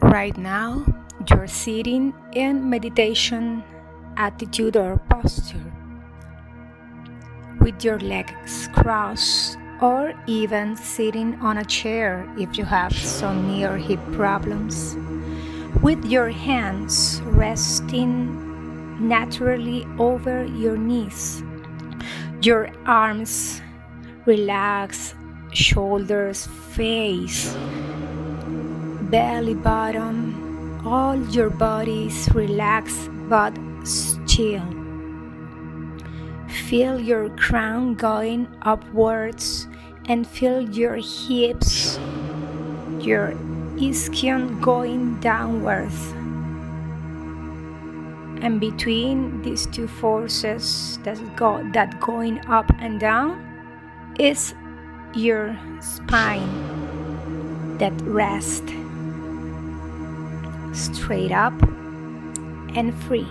Right now, you're sitting in meditation attitude or posture with your legs crossed or even sitting on a chair if you have some knee or hip problems. With your hands resting naturally over your knees your arms relax shoulders face belly bottom all your body is relaxed but still Feel your crown going upwards and feel your hips, your ischion going downwards. And between these two forces that go that going up and down is your spine that rest straight up and free.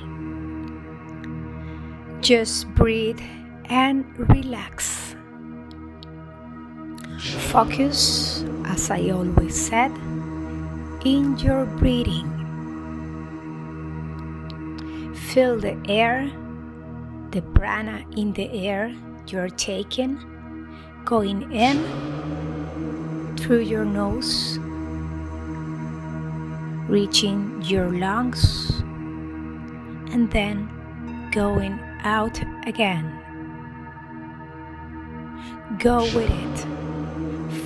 Just breathe and relax. Focus, as I always said, in your breathing. Feel the air, the prana in the air you're taking, going in through your nose, reaching your lungs, and then going out again. Go with it.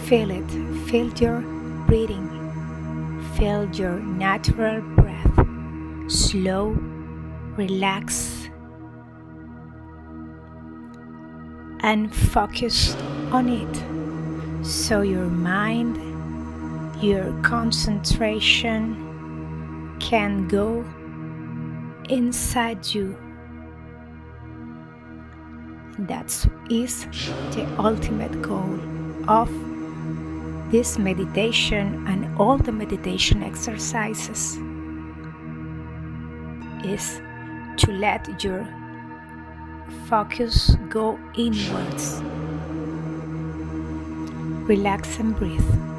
Feel it. Feel your breathing. Feel your natural breath. Slow, relax, and focus on it. So your mind, your concentration can go inside you that is the ultimate goal of this meditation and all the meditation exercises is to let your focus go inwards. Relax and breathe.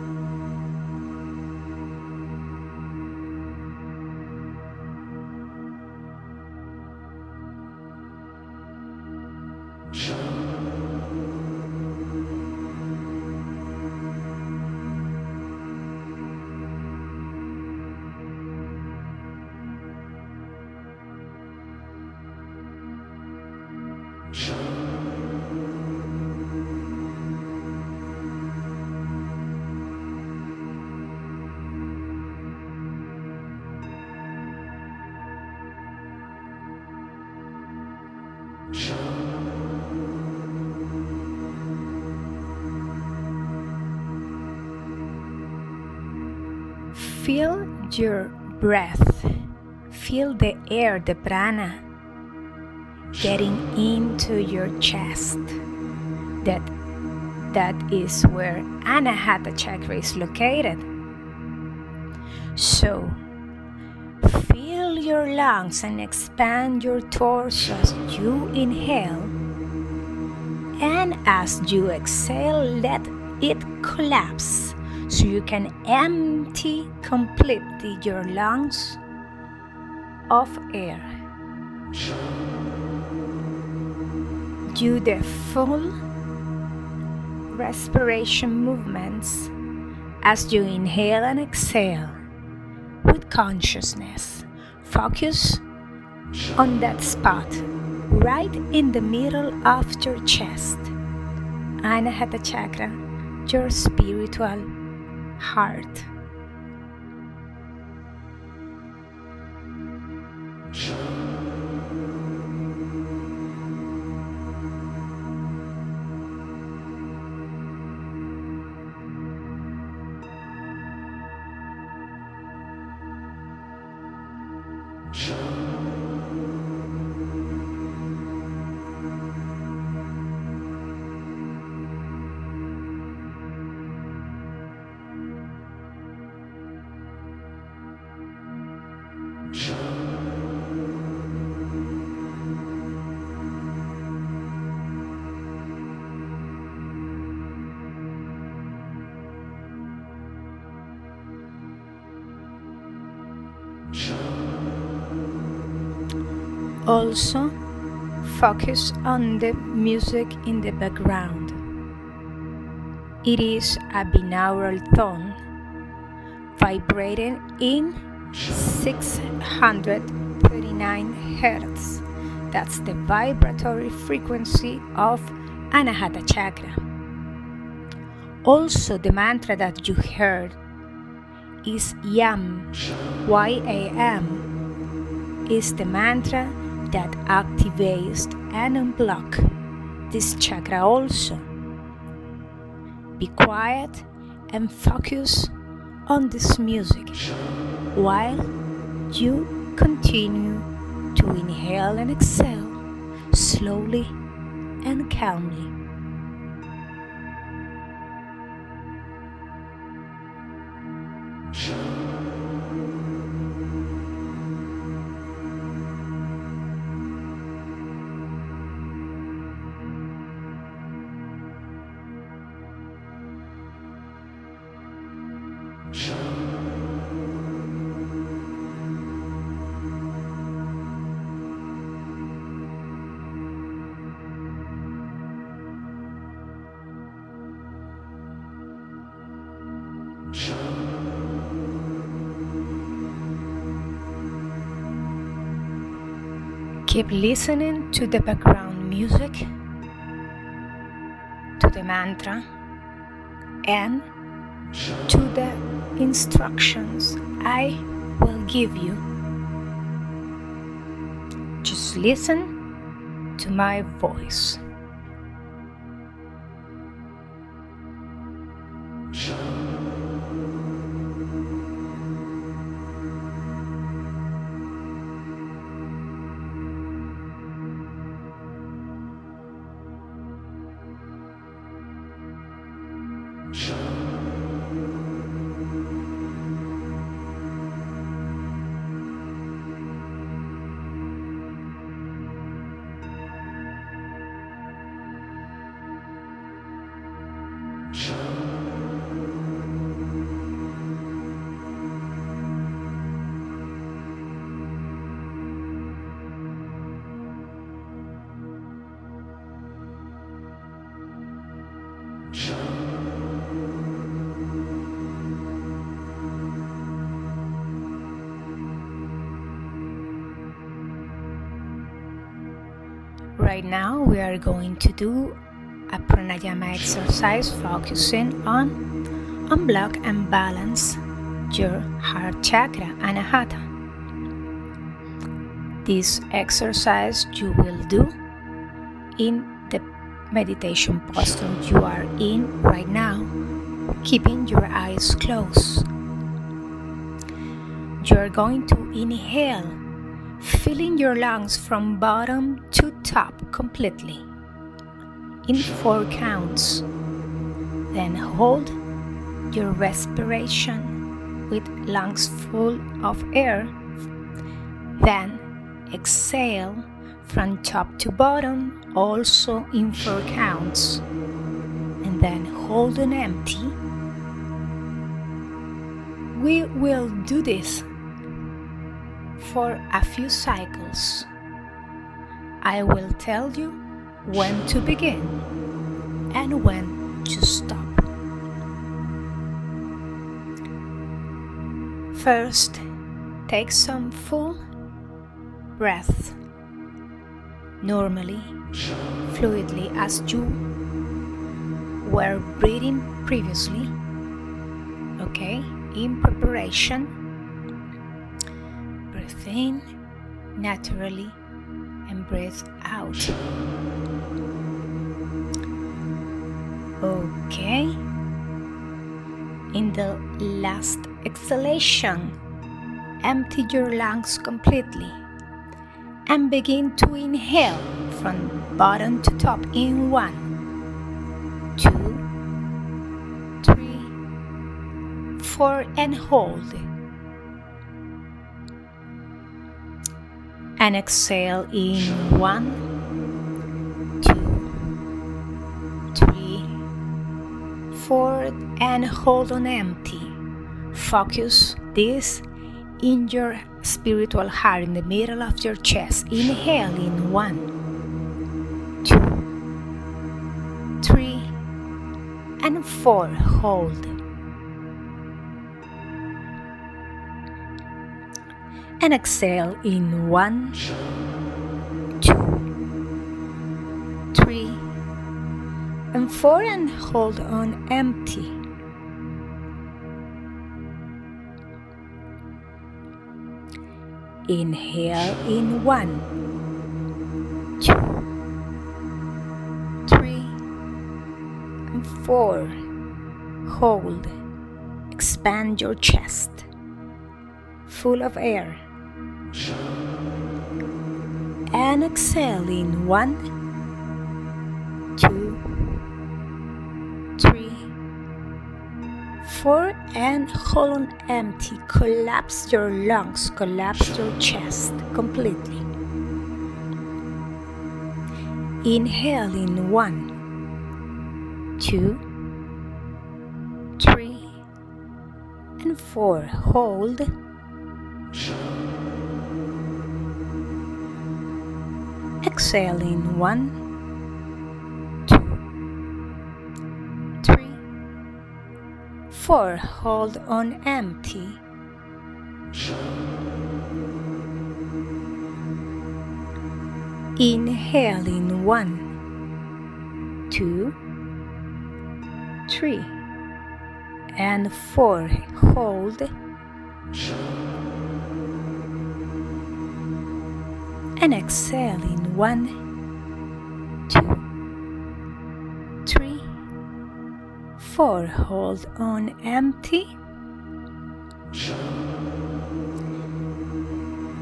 Feel your breath. Feel the air, the prana, getting into your chest. That that is where Anahata chakra is located. So your lungs and expand your torso as you inhale. And as you exhale, let it collapse so you can empty completely your lungs of air. Do the full respiration movements as you inhale and exhale with consciousness. Focus on that spot right in the middle of your chest. Anahata chakra, your spiritual heart. Show. Also, focus on the music in the background. It is a binaural tone vibrating in 639 Hz. That's the vibratory frequency of Anahata Chakra. Also, the mantra that you heard is YAM, Y A M, is the mantra that activates and unblocks this chakra also. Be quiet and focus on this music while you continue to inhale and exhale slowly and calmly. Keep listening to the background music, to the mantra, and to the instructions I will give you. Just listen to my voice. Right now, we are going to do a pranayama exercise focusing on unblock and balance your heart chakra anahata. This exercise you will do in the meditation posture you are in right now, keeping your eyes closed. You are going to inhale, filling your lungs from bottom to top completely in four counts. Then hold your respiration with lungs full of air. Then exhale from top to bottom, also in four counts. And then hold an empty. We will do this for a few cycles. I will tell you when to begin and when to stop. First, take some full breath, normally, fluidly as you were breathing previously. Okay, in preparation, breathe in naturally and breathe out. Okay. In the last exhalation, empty your lungs completely and begin to inhale from bottom to top in one, two, three, four, and hold. And exhale in one, two, three, four, and hold on empty. Focus this in your spiritual heart in the middle of your chest. Inhale in one, two, three, and four. Hold. And exhale in one, two, three, and four, and hold on empty. Inhale in one, two, three, and four. Hold. Expand your chest, full of air. And exhale in one, two, three, four, and hold on empty. Collapse your lungs, collapse your chest completely. Inhale in one, two, three, and four. Hold. Exhale in one, two, three, four. Hold on empty. Inhale in one, two, three, and four. Hold. And exhale in one, two, three, four. Hold on empty.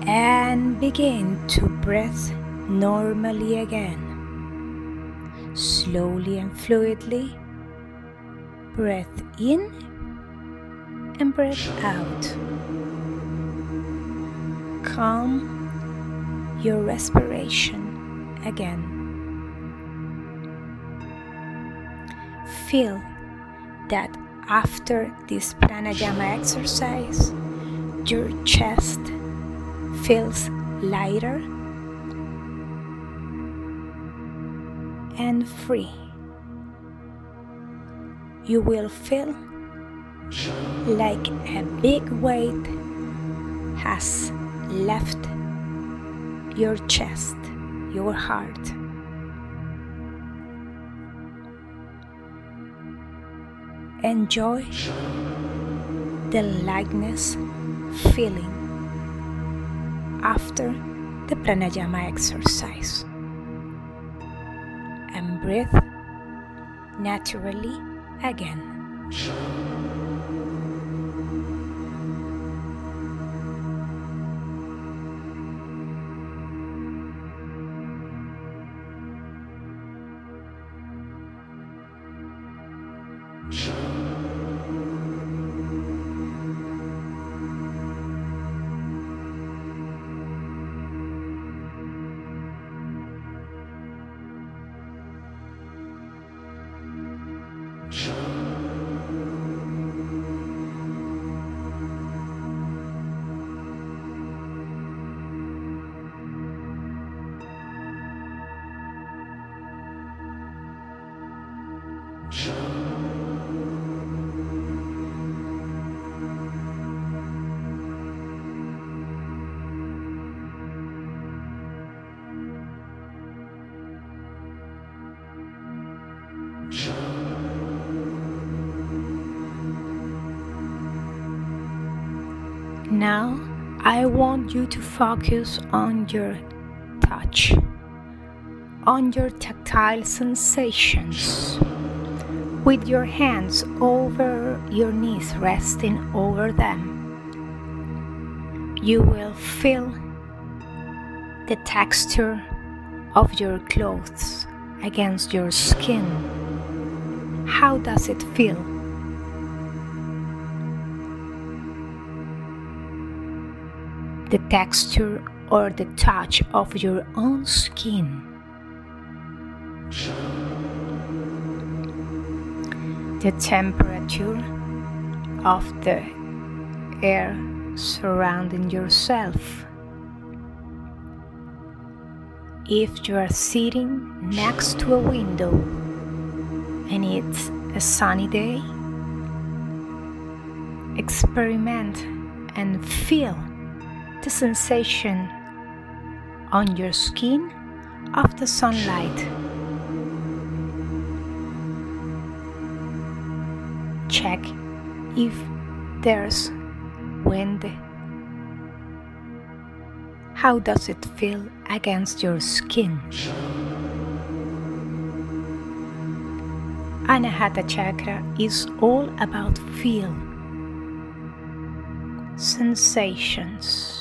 And begin to breathe normally again. Slowly and fluidly. Breath in and breath out. Calm your respiration again. Feel that after this pranayama exercise, your chest feels lighter and free. You will feel like a big weight has left your chest, your heart. Enjoy the lightness feeling after the pranayama exercise and breathe naturally again. I want you to focus on your touch, on your tactile sensations, with your hands over your knees, resting over them. You will feel the texture of your clothes against your skin. How does it feel? The texture or the touch of your own skin. The temperature of the air surrounding yourself. If you are sitting next to a window and it's a sunny day, experiment and feel the sensation on your skin of the sunlight. Check if there's wind. How does it feel against your skin? Anahata Chakra is all about feel, sensations.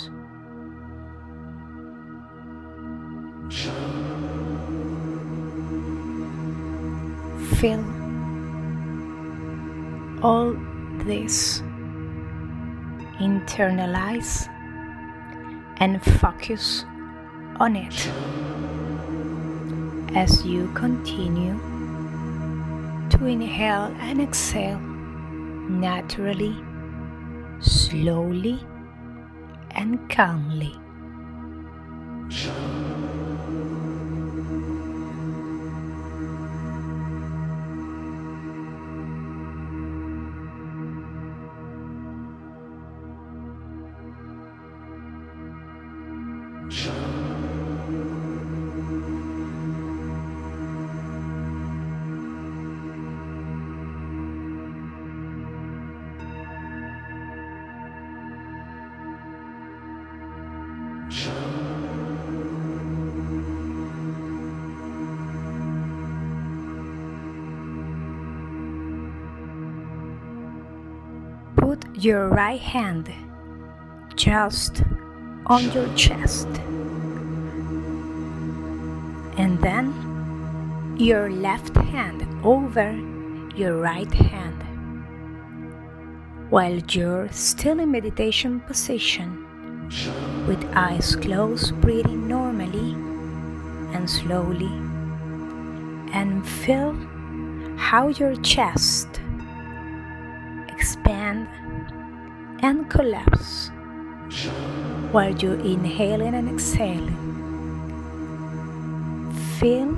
Feel all this, internalize and focus on it as you continue to inhale and exhale naturally, slowly, and calmly. Your right hand. Just on your chest. And then your left hand over your right hand. While you're still in meditation position with eyes closed breathing normally and slowly and feel how your chest expand and collapse while you inhaling and exhaling. Feel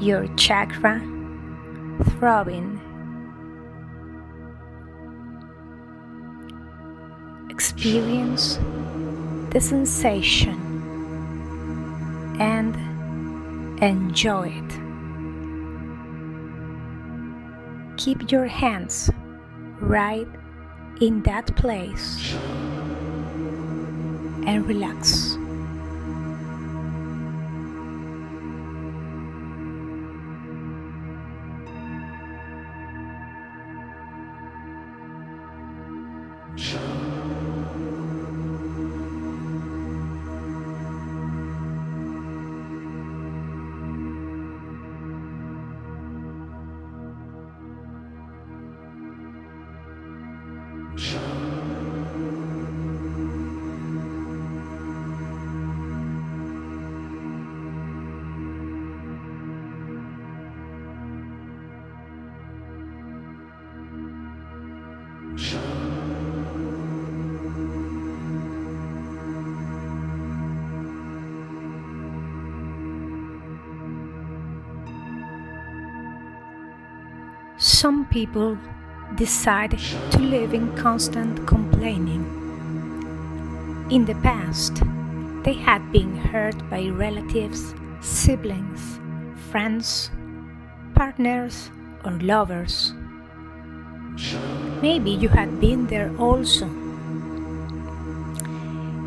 your chakra throbbing. Experience the sensation and enjoy it. Keep your hands right in that place and relax. Some people decide to live in constant complaining. In the past, they had been hurt by relatives, siblings, friends, partners, or lovers. Maybe you had been there also.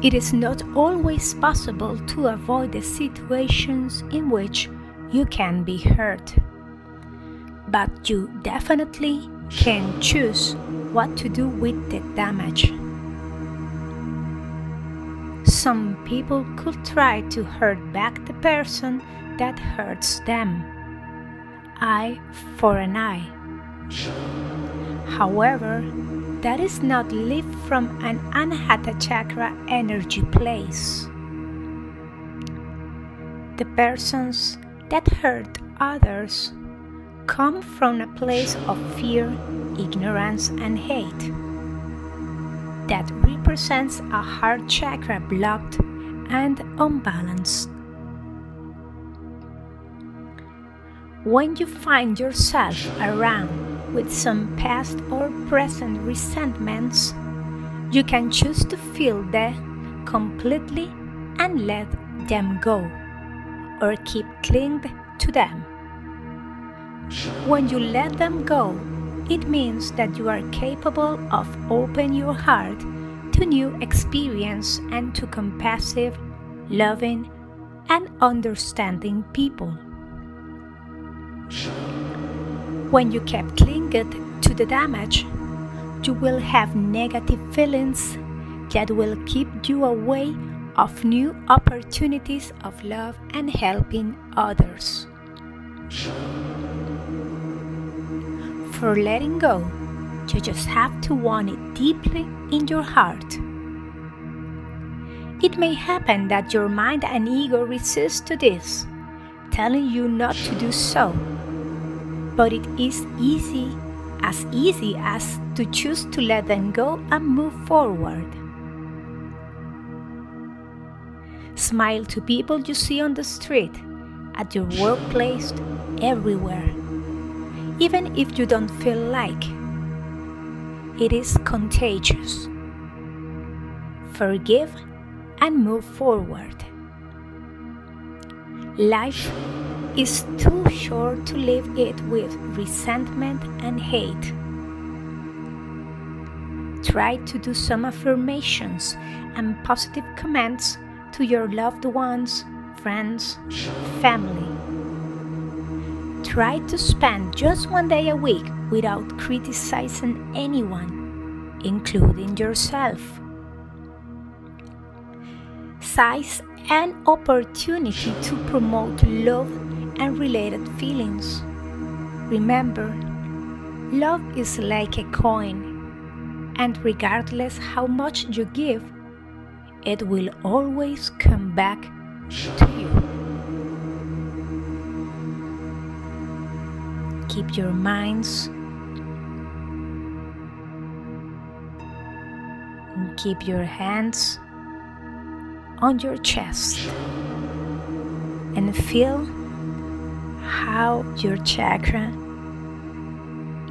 It is not always possible to avoid the situations in which you can be hurt you definitely can choose what to do with the damage. Some people could try to hurt back the person that hurts them. Eye for an eye. However, that is not live from an Anahata Chakra energy place. The persons that hurt others come from a place of fear, ignorance, and hate. that represents a heart chakra blocked and unbalanced. When you find yourself around with some past or present resentments, you can choose to feel them completely and let them go, or keep clinging to them. When you let them go, it means that you are capable of opening your heart to new experience and to compassionate, loving, and understanding people. When you keep clinging to the damage, you will have negative feelings that will keep you away of new opportunities of love and helping others. For letting go, you just have to want it deeply in your heart. It may happen that your mind and ego resist to this, telling you not to do so. But it is easy, as easy as to choose to let them go and move forward. Smile to people you see on the street, at your workplace, everywhere. Even if you don't feel like it is contagious. Forgive and move forward. Life is too short to live it with resentment and hate. Try to do some affirmations and positive comments to your loved ones, friends, family. Try to spend just one day a week without criticizing anyone, including yourself. Size an opportunity to promote love and related feelings. Remember, love is like a coin, and regardless how much you give, it will always come back to you. Keep your minds and keep your hands on your chest and feel how your chakra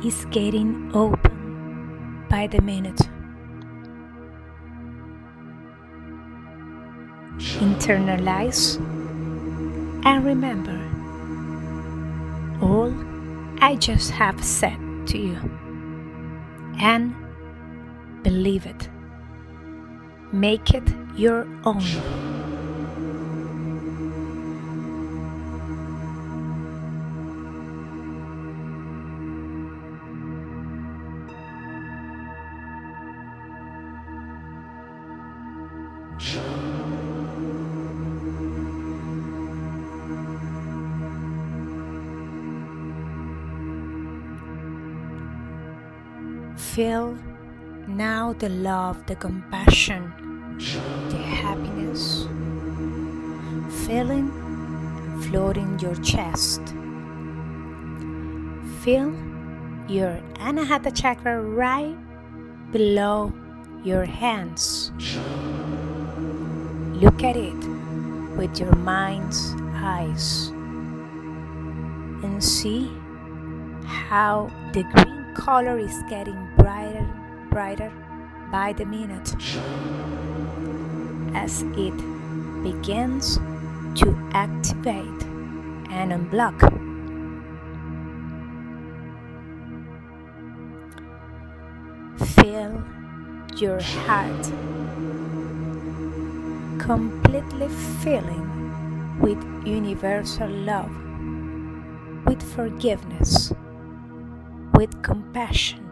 is getting open by the minute. internalize, and remember all I just have said to you. And believe it. Make it your own. The love, the compassion, the happiness, feeling floating your chest. Feel your Anahata chakra right below your hands. Look at it with your mind's eyes and see how the green color is getting brighter, brighter by the minute as it begins to activate and unblock. Feel your heart completely filling with universal love, with forgiveness, with compassion.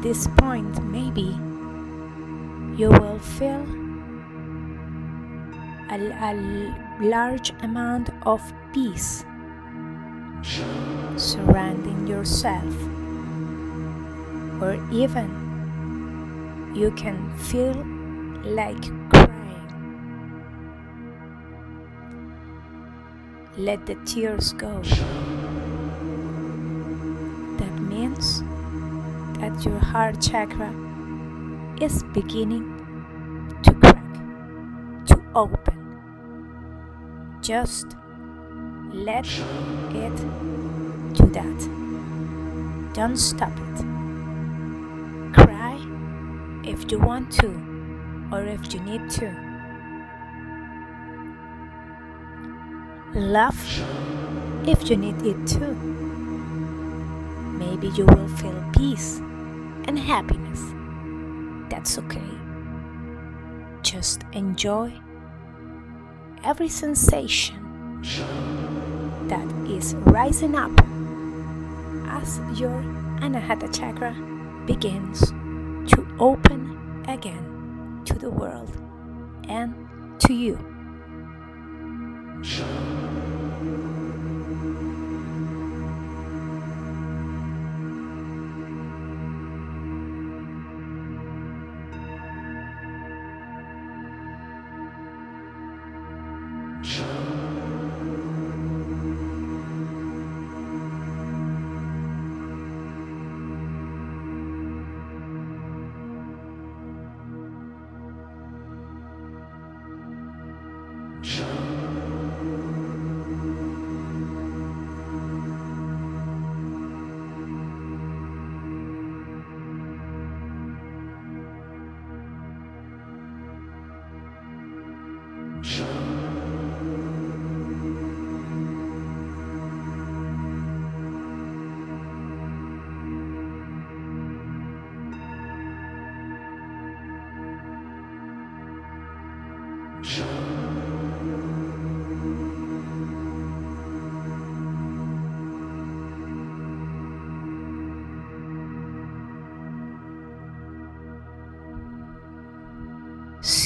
At this point, maybe you will feel a, a large amount of peace surrounding yourself, or even you can feel like crying. Let the tears go. Your heart chakra is beginning to crack, to open. Just let it do that. Don't stop it. Cry if you want to or if you need to. Laugh if you need it too. Maybe you will feel peace and happiness. That's okay. Just enjoy every sensation that is rising up as your Anahata chakra begins to open again to the world and to you.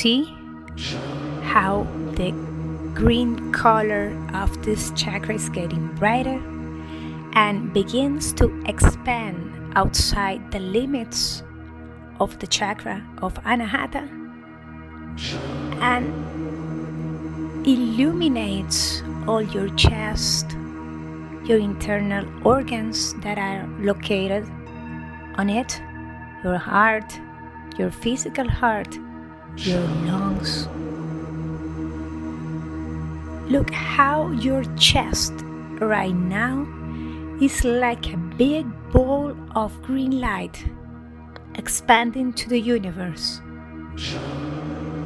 See how the green color of this chakra is getting brighter and begins to expand outside the limits of the chakra of Anahata and illuminates all your chest, your internal organs that are located on it, your heart, your physical heart, your lungs. Look how your chest right now is like a big ball of green light expanding to the universe.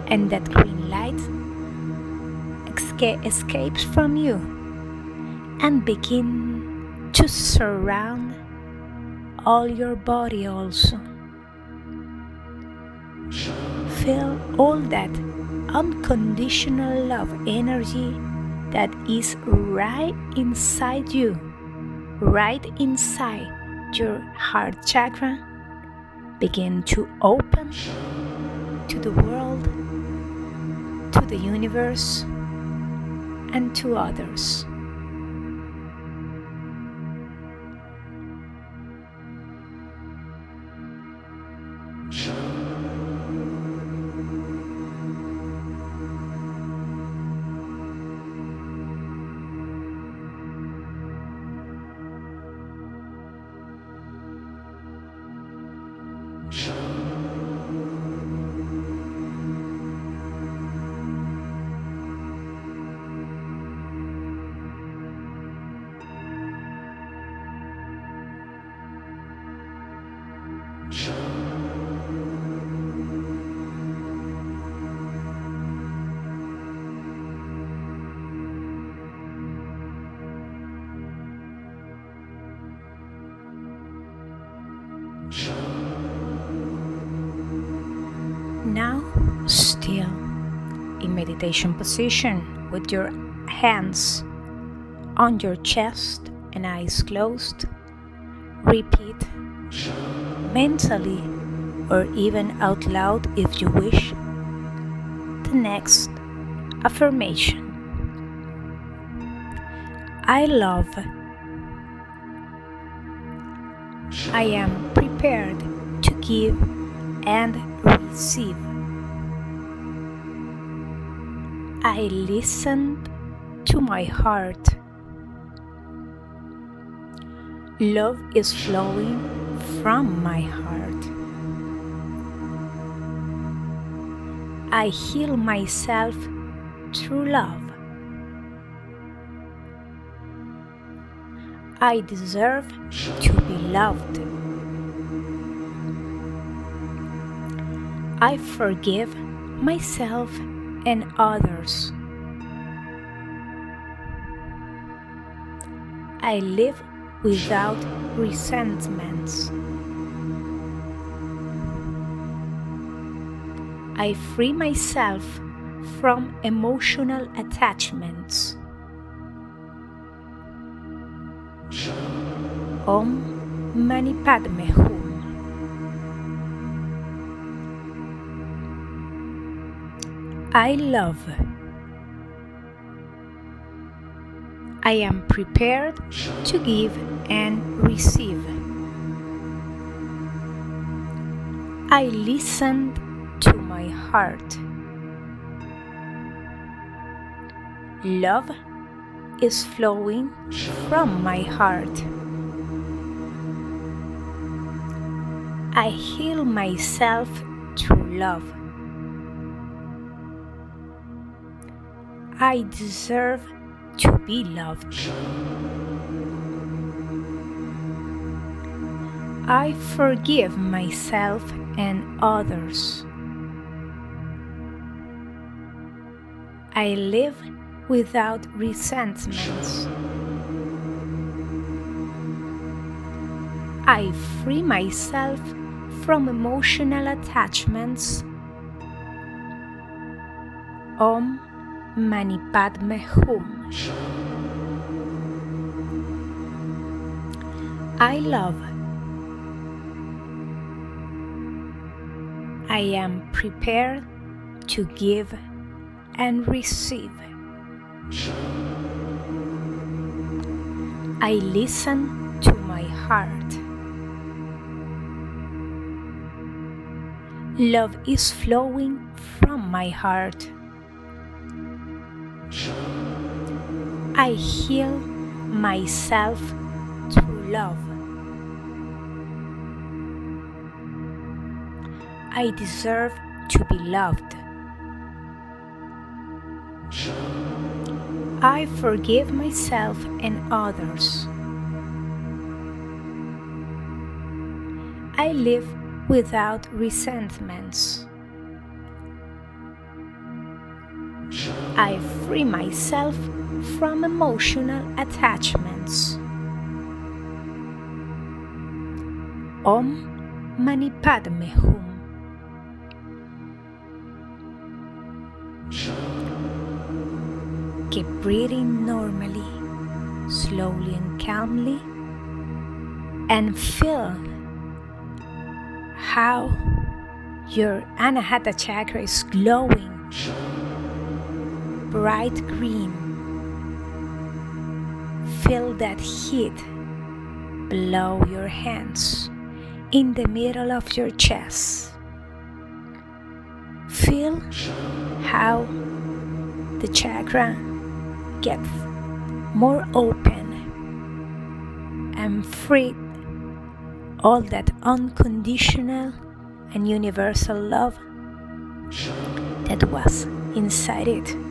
And that green light esca- escapes from you and begin to surround all your body also. Feel all that unconditional love energy that is right inside you, right inside your heart chakra. Begin to open to the world, to the universe, and to others. Meditation position with your hands on your chest and eyes closed, repeat mentally or even out loud if you wish the next affirmation. I love. I am prepared to give and receive. I listened to my heart. Love is flowing from my heart. I heal myself through love. I deserve to be loved. I forgive myself and others. I live without resentments. I free myself from emotional attachments. Om Mani Padme Hum. I love. I am prepared to give and receive. I listened to my heart. Love is flowing from my heart. I heal myself through love. I deserve to be loved. I forgive myself and others. I live without resentments. I free myself from emotional attachments. Om Mani Padme Hum. I love. I am prepared to give and receive. I listen to my heart. Love is flowing from my heart. I heal myself through love. I deserve to be loved. I forgive myself and others. I live without resentments. I free myself from emotional attachments. Om Mani Padme Hum. Keep breathing normally, slowly and calmly, and feel how your Anahata chakra is glowing bright green. Feel that heat below your hands in the middle of your chest. Feel how the chakra gets more open and free all that unconditional and universal love that was inside it.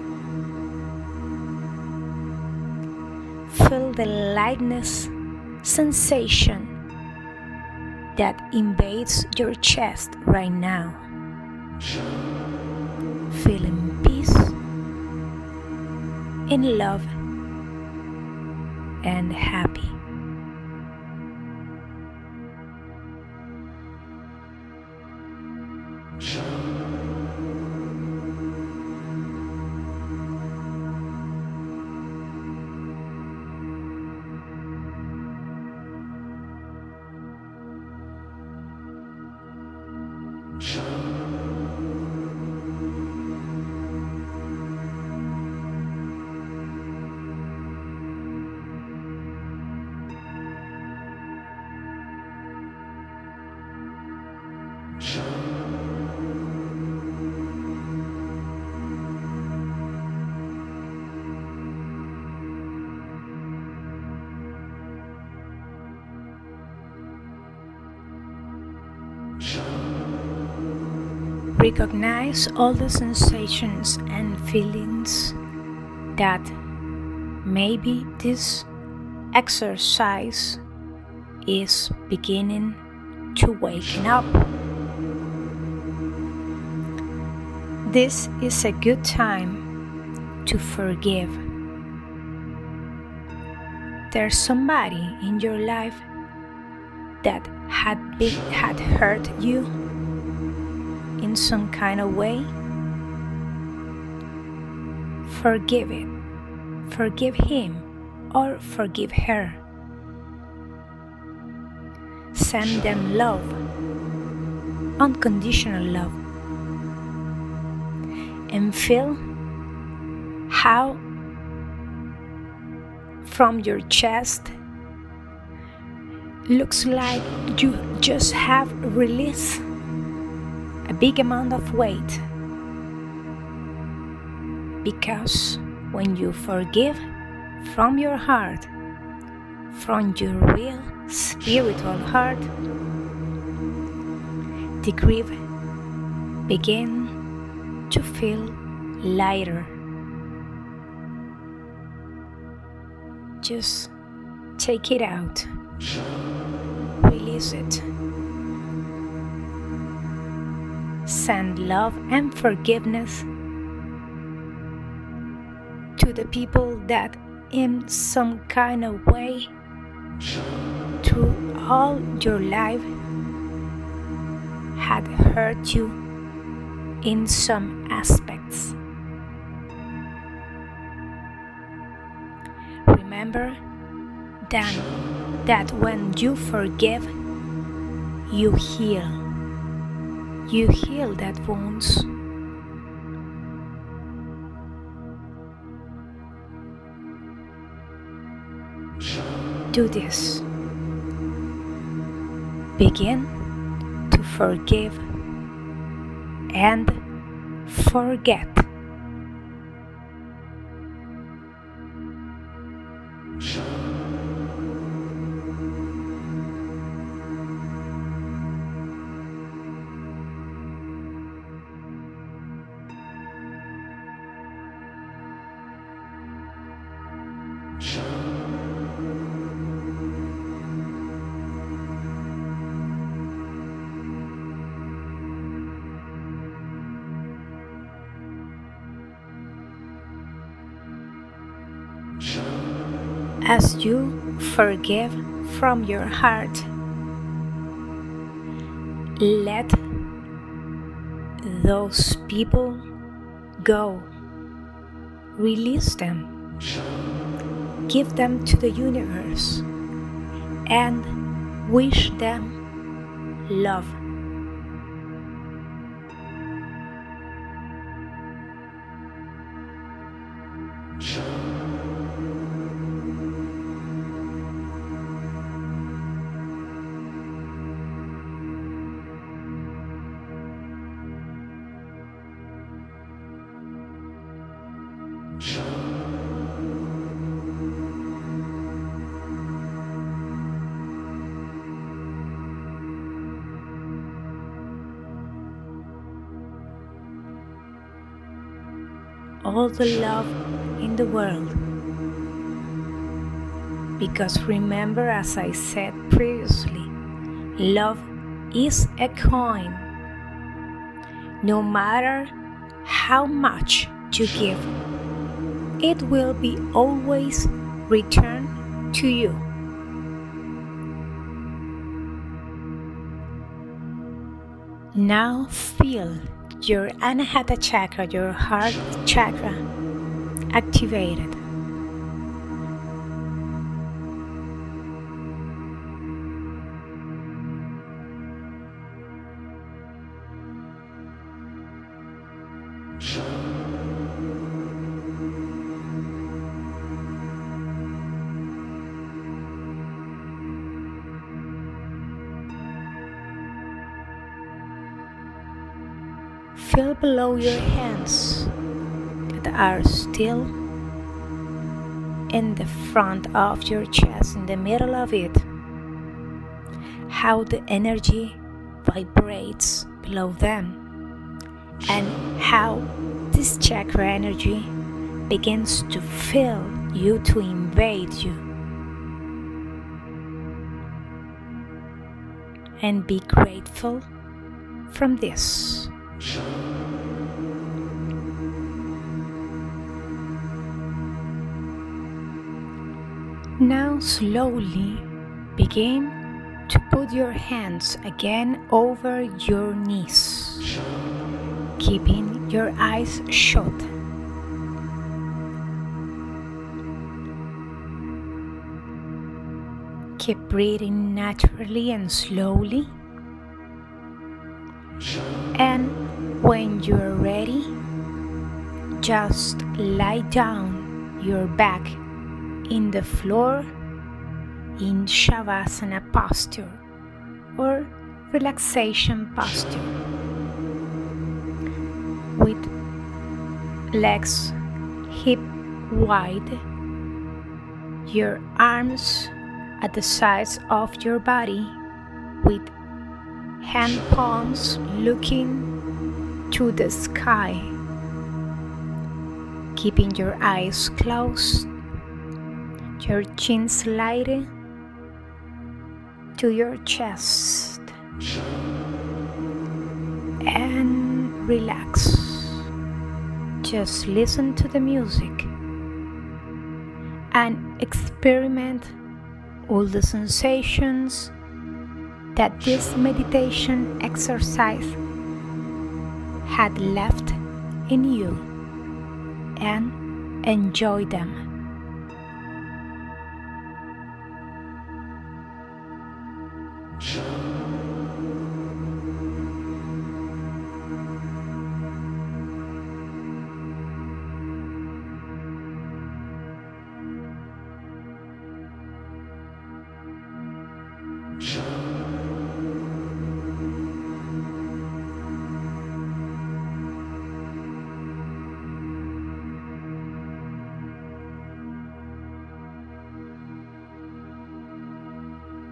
Feel the lightness sensation that invades your chest right now. Feeling peace, in love, and happy. Recognize all the sensations and feelings that maybe this exercise is beginning to waken up. This is a good time to forgive. There's somebody in your life that had had hurt you in some kind of way. Forgive it. Forgive him or forgive her. Send them love, unconditional love, and feel how from your chest looks like you just have released a big amount of weight. Because when you forgive from your heart, from your real spiritual heart, the grief begin to feel lighter. Just take it out. Release it. Send love and forgiveness to the people that in some kind of way through all your life had hurt you in some aspects. Remember that, that when you forgive, you heal. You heal that wounds. do this. Begin to forgive and forget. As you forgive from your heart. Let those people go. Release them. Give them to the universe and wish them love. All the love in the world. Because remember, as I said previously, love is a coin. No matter how much you give, it will be always returned to you. Now feel your Anahata chakra, your heart chakra, activated. Below your hands that are still in the front of your chest, in the middle of it, how the energy vibrates below them and how this chakra energy begins to fill you to invade you. And be grateful from this. Now, slowly begin to put your hands again over your knees, keeping your eyes shut. Keep breathing naturally and slowly. And when you're ready, just lie down your back in the floor in Shavasana posture or relaxation posture. With legs hip wide, your arms at the sides of your body with hand palms looking to the sky, keeping your eyes closed your chin slide to your chest and relax. Just listen to the music and experiment all the sensations that this meditation exercise had left in you and enjoy them.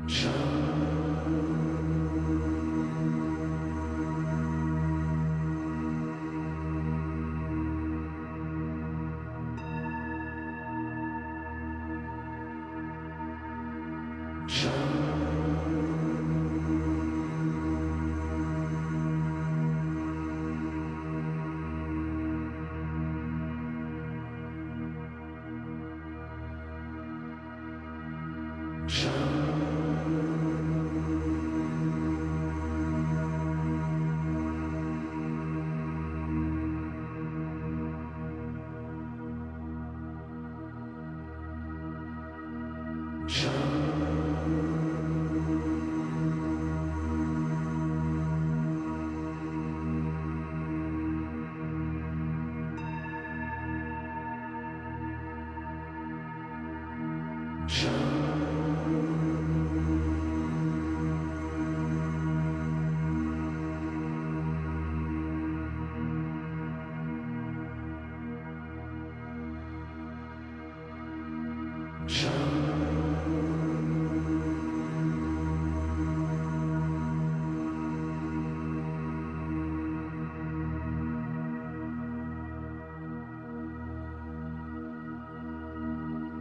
Shut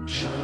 Shut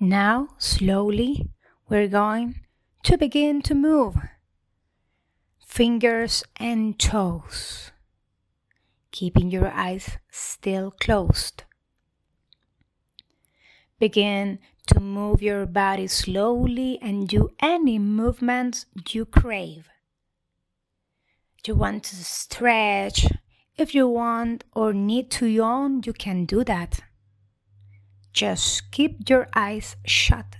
Now, slowly, we're going to begin to move fingers and toes, keeping your eyes still closed. Begin to move your body slowly and do any movements you crave. You want to stretch. If you want or need to yawn, you can do that. Just keep your eyes shut.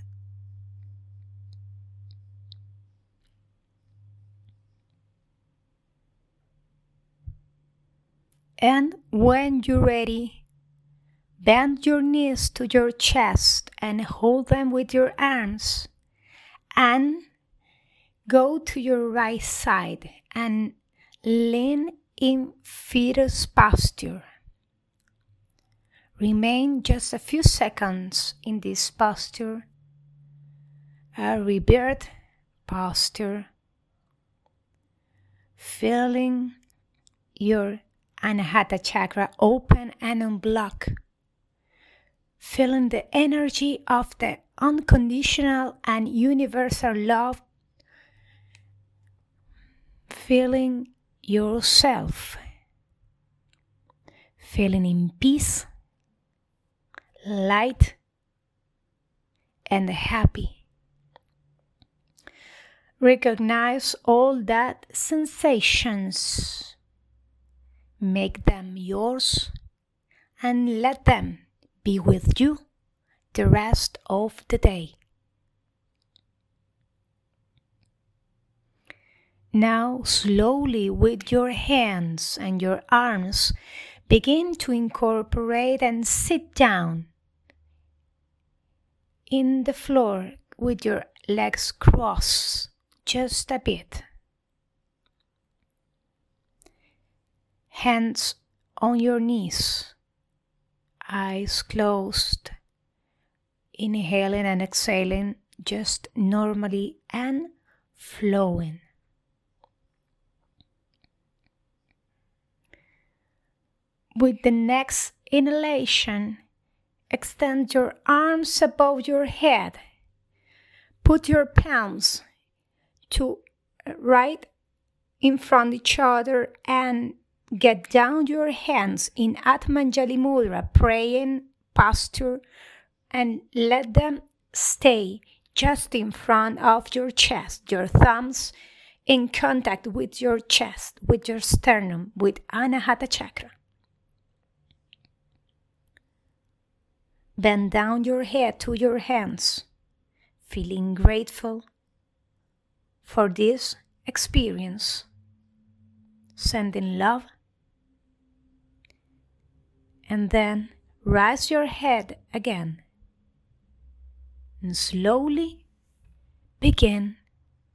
And when you're ready, bend your knees to your chest and hold them with your arms. And go to your right side and lean in fetus posture. Remain just a few seconds in this posture, a rebirth posture, feeling your Anahata chakra open and unblock, feeling the energy of the unconditional and universal love, feeling yourself, feeling in peace, light, and happy. Recognize all that sensations Make them yours and let them be with you the rest of the day. Now, slowly with your hands and your arms, begin to incorporate and sit down in the floor with your legs crossed just a bit. hands on your knees, eyes closed, inhaling and exhaling just normally and flowing. With the next inhalation, extend your arms above your head. Put your palms to uh, right in front each other and Get down your hands in Atmanjali Mudra, praying posture, and let them stay just in front of your chest, your thumbs in contact with your chest, with your sternum, with Anahata chakra. Bend down your head to your hands, feeling grateful for this experience, sending love and then rise your head again and slowly begin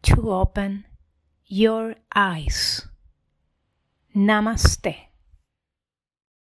to open your eyes. Namaste.